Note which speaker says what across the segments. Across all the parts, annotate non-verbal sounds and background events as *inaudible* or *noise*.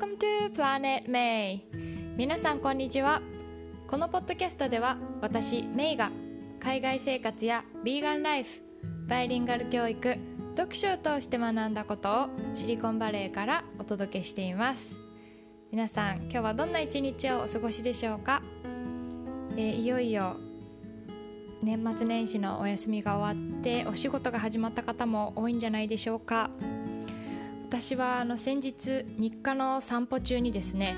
Speaker 1: Welcome to Planet May. 皆さんこんにちは。このポッドキャストでは私メイが海外生活やビーガンライフバイリンガル教育読書を通して学んだことをシリコンバレーからお届けしています。皆さん今日はどんな一日をお過ごしでしょうか、えーいよいよ年末年始のお休みが終わってお仕事が始まった方も多いんじゃないでしょうか？私はあの先日日課の散歩中にですね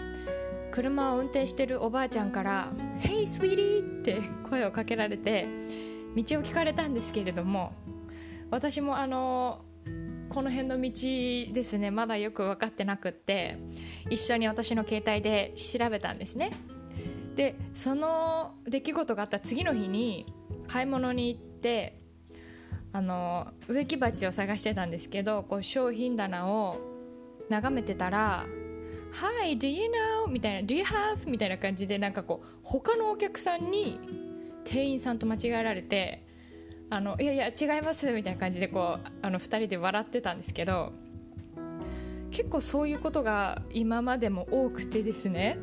Speaker 1: 車を運転してるおばあちゃんから「Hey sweetie!」って声をかけられて道を聞かれたんですけれども私もあのこの辺の道ですねまだよく分かってなくって一緒に私の携帯で調べたんですねでその出来事があった次の日に買い物に行ってあの植木鉢を探してたんですけどこう商品棚を眺めてたら「Hi, do you know?」みたいな「Do you have?」みたいな感じでなんかこう他のお客さんに店員さんと間違えられて「あのいやいや違います」みたいな感じでこうあの2人で笑ってたんですけど結構そういうことが今までも多くてですね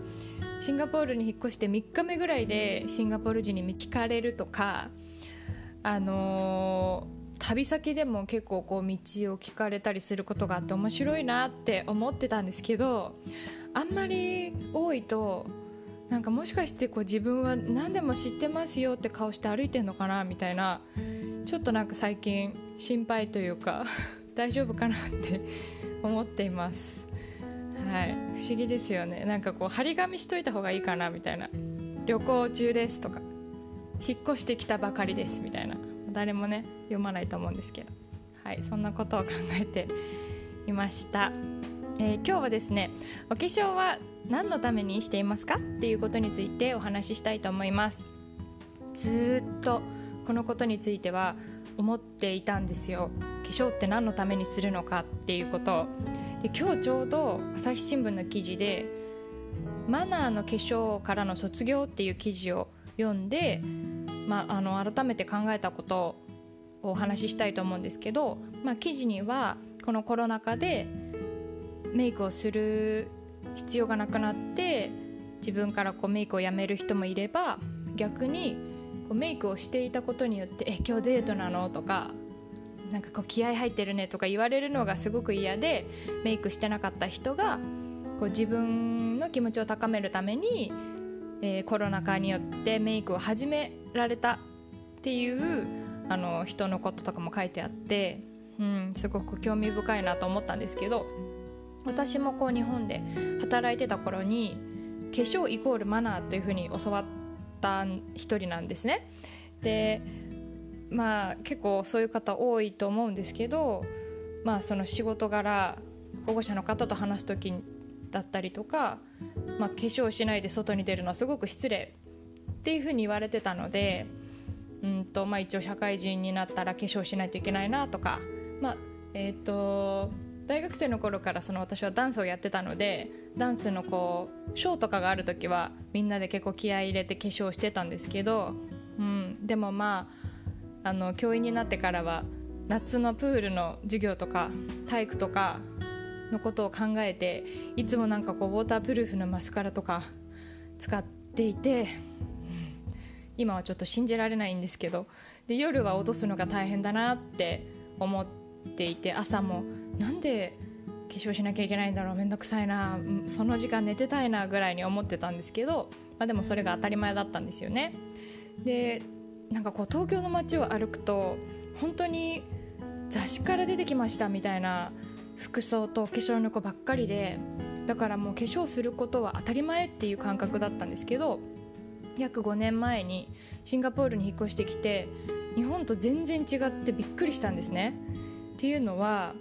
Speaker 1: シンガポールに引っ越して3日目ぐらいでシンガポール人に聞かれるとかあのー旅先でも結構こう道を聞かれたりすることがあって面白いなって思ってたんですけどあんまり多いとなんかもしかしてこう自分は何でも知ってますよって顔して歩いてんのかなみたいなちょっとなんか最近心配というか *laughs* 大丈夫かなって思っています。はい。不思議ですよね。なんかこう張り紙しといた方がいいかなみたいな。旅行中ですとか引っ越してきたばかりですみたいな。誰もね読まないと思うんですけど。はいそんなことを考えていました、えー今日はですねお化粧は何のためにしていますか？っていうことについてお話ししたいと思います。ずっとこのことについては思っていたんですよ。化粧って何のためにするのか？っていうことで今日ちょうど朝日新聞の記事でマナーの化粧からの卒業っていう記事を読んで、まあ、あの改めて考えたことをお話ししたいと思うんですけど、まあ、記事にはこのコロナ禍でメイクをする必要がなくなって自分からこうメイクをやめる人もいれば逆にこうメイクをしていたことによって「え今日デートなの?」とか「なんかこう気合入ってるね」とか言われるのがすごく嫌でメイクしてなかった人がこう自分の気持ちを高めるために、えーコロナ禍によってメイクを始められたっていうあの人のこととかも書いてあって、うん、すごく興味深いなと思ったんですけど私もこう日本で働いてた頃に化粧イコールマナーというふうに教わった一人なんですね。でまあ結構そういう方多いと思うんですけど、まあ、その仕事柄保護者の方と話す時だったりとか、まあ、化粧しないで外に出るのはすごく失礼っていうふうに言われてたのでうんと、まあ、一応社会人になったら化粧しないといけないなとか、まあえー、と大学生の頃からその私はダンスをやってたのでダンスのこうショーとかがある時はみんなで結構気合い入れて化粧してたんですけど、うん、でもまああの教員になってからは夏のプールの授業とか体育とかのことを考えていつもなんかこうウォータープルーフのマスカラとか使っていて、今はちょっと信じられないんですけどで夜は落とすのが大変だなって思っていて朝もなんで化粧しなきゃいけないんだろうめんどくさいなその時間寝てたいなぐらいに思ってたんですけど、まあ、でもそれが当たり前だったんですよね。でなんかこう東京の街を歩くと本当に雑誌から出てきましたみたいな服装と化粧の子ばっかりでだからもう化粧することは当たり前っていう感覚だったんですけど約5年前にシンガポールに引っ越してきて日本と全然違ってびっくりしたんですね。っていうのは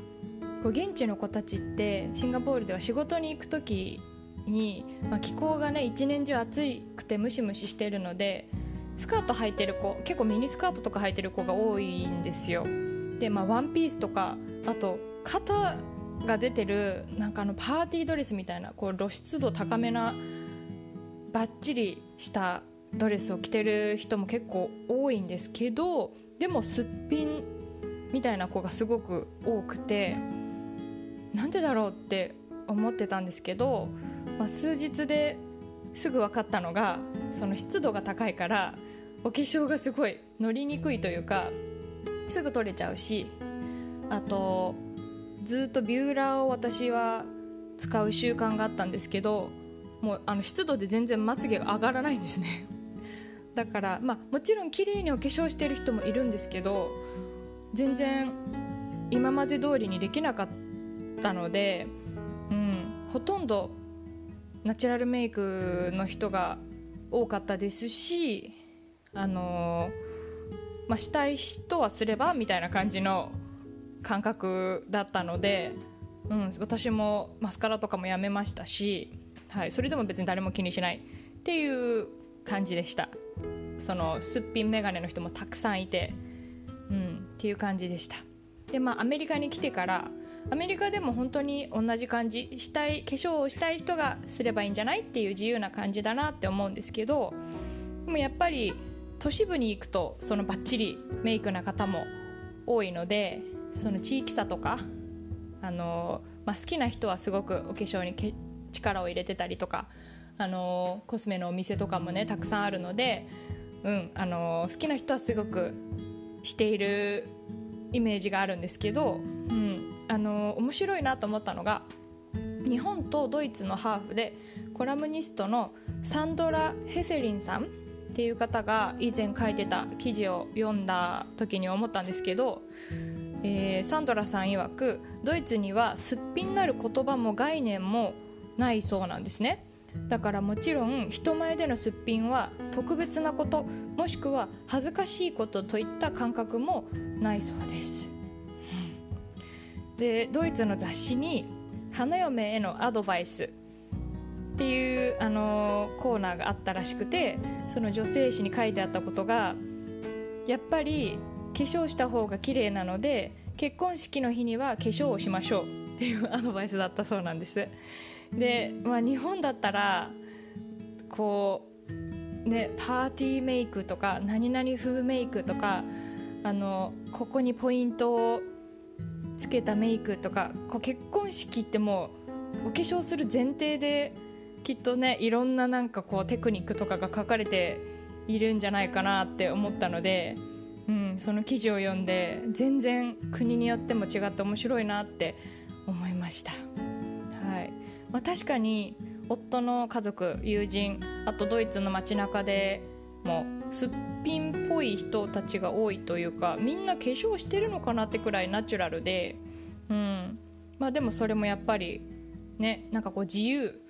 Speaker 1: こう現地の子たちってシンガポールでは仕事に行く時に、まあ、気候がね一年中暑くてムシムシしてるのでスカート履いてる子結構ミニスカートとか履いてる子が多いんですよ。でまあワンピースとかあと肩が出てるなんかあのパーティードレスみたいなこう露出度高めなバッチリしたドレスを着てる人も結構多いんですけどでもすっぴんみたいな子がすごく多くてなんでだろうって思ってたんですけど、まあ、数日ですぐ分かったのがその湿度が高いからお化粧がすごい乗りにくいというかすぐ取れちゃうしあとずっとビューラーを私は使う習慣があったんですけどもうあの湿度で全然まつげが上がらないんですね。だからまあもちろん綺麗にお化粧してる人もいるんですけど全然今まで通りにできなかったので、うん、ほとんどナチュラルメイクの人が多かったですしあのまあ、したい人はすればみたいな感じの感覚だったので、うん、私もマスカラとかもやめましたし、はい、それでも別に誰も気にしないっていう感じでした。そのすっぴん眼鏡の人もたくさんいて、うん、っていう感じでした。でまあアメリカに来てからアメリカでも本当に同じ感じしたい化粧をしたい人がすればいいんじゃないっていう自由な感じだなって思うんですけどでもやっぱり都市部に行くとそのバッチリメイクな方も多いのでその地域差とかあの、まあ、好きな人はすごくお化粧に力を入れてたりとかあのコスメのお店とかもねたくさんあるので、うんあの好きな人はすごくしているイメージがあるんですけど、うん、あの面白いなと思ったのが日本とドイツのハーフでコラムニストのサンドラ・ヘフェリンさんっていう方が以前書いてた記事を読んだ時に思ったんですけど、えー、サンドラさん曰くドイツにはすっぴんなる言葉も概念もないそうなんですね。だからもちろん人前でのすっぴんは特別なこともしくは恥ずかしいことといった感覚もないそうです、でドイツの雑誌に花嫁へのアドバイスっていう、あのコーナーがあったらしくてその女性誌に書いてあったことがやっぱり化粧した方が綺麗なので結婚式の日には化粧をしましょうっていうアドバイスだったそうなんです。で、まあ、日本だったらこうねパーティーメイクとか何々風メイクとかあのここにポイントをつけたメイクとかこう結婚式ってもうお化粧する前提できっとねいろんななんかこうテクニックとかが書かれているんじゃないかなって思ったので、うん、その記事を読んで全然国によっても違って面白いなって思いました。まあ、確かに夫の家族友人あとドイツの街中でもすっぴんっぽい人たちが多いというかみんな化粧してるのかなってくらいナチュラルで、うん。まあ、でもそれもやっぱりねなんかこう自由。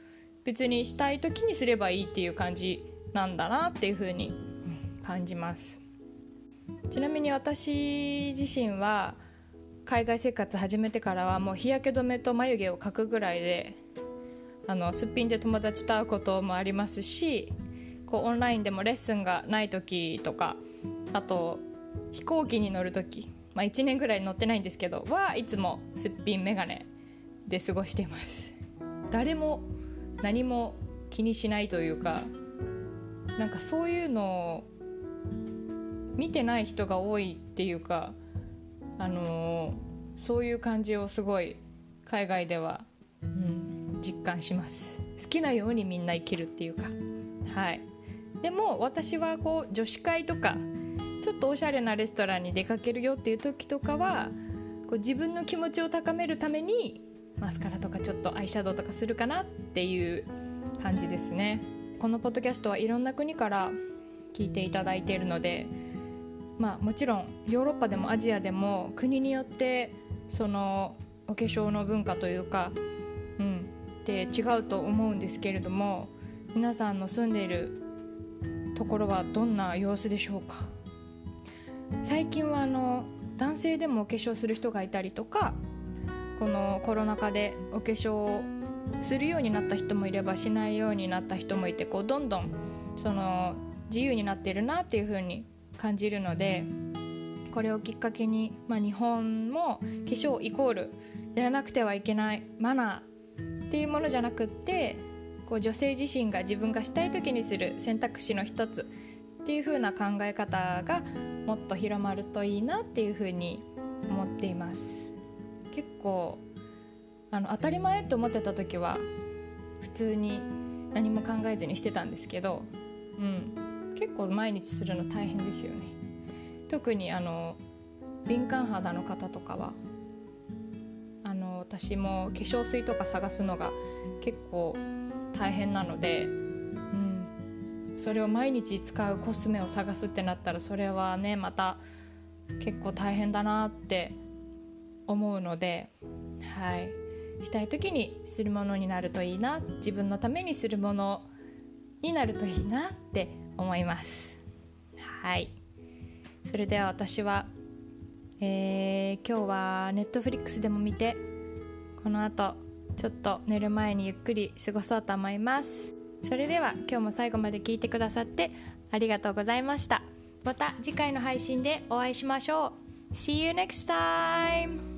Speaker 1: 別にしたい時にすればいいっていう感じなんだなっていう風に感じます。ちなみに私自身は海外生活始めてからはもう日焼け止めと眉毛を描くぐらいであのすっぴんで友達と会うこともありますしこうオンラインでもレッスンがない時とかあと飛行機に乗る時、まあ、1年ぐらい乗ってないんですけどはいつもすっぴん眼鏡で過ごしています。誰も何も気にしないというかなんかそういうのを見てない人が多いっていうかあのー、そういう感じをすごい海外では、感します。好きなようにみんな生きるっていうか。はい。でも私はこう女子会とかちょっとおしゃれなレストランに出かけるよっていう時とかはこう自分の気持ちを高めるためにマスカラとかちょっとアイシャドウとかするかなっていう感じですね。このポッドキャストはいろんな国から聞いていただいているのでまあもちろんヨーロッパでもアジアでも国によってそのお化粧の文化というかって違うと思うんですけれども皆さんの住んでいるところはどんな様子でしょうか？最近はあの男性でもお化粧する人がいたりとかこのコロナ禍でお化粧をするようになった人もいればしないようになった人もいてこうどんどんその自由になってるなっていう風に感じるのでこれをきっかけに、まあ、日本も化粧イコールやらなくてはいけないマナーっていうものじゃなくってこう女性自身が自分がしたい時にする選択肢の一つっていう風な考え方がもっと広まるといいなっていう風に思っています。結構あの当たり前って思ってた時は普通に何も考えずにしてたんですけど、うん、結構毎日するの大変ですよね特にあの敏感肌の方とかは私も化粧水とか探すのが結構大変なので、うん、それを毎日使うコスメを探すってなったらそれはねまた結構大変だなって思うのではい。したい時にするものになるといいな自分のためにするものになるといいなって思います。はい。それでは私は、えー、今日はネットフリックスでも見てこの後ちょっと寝る前にゆっくり過ごそうと思います。それでは今日も最後まで聞いてくださってありがとうございました。また次回の配信でお会いしましょう。See you next time!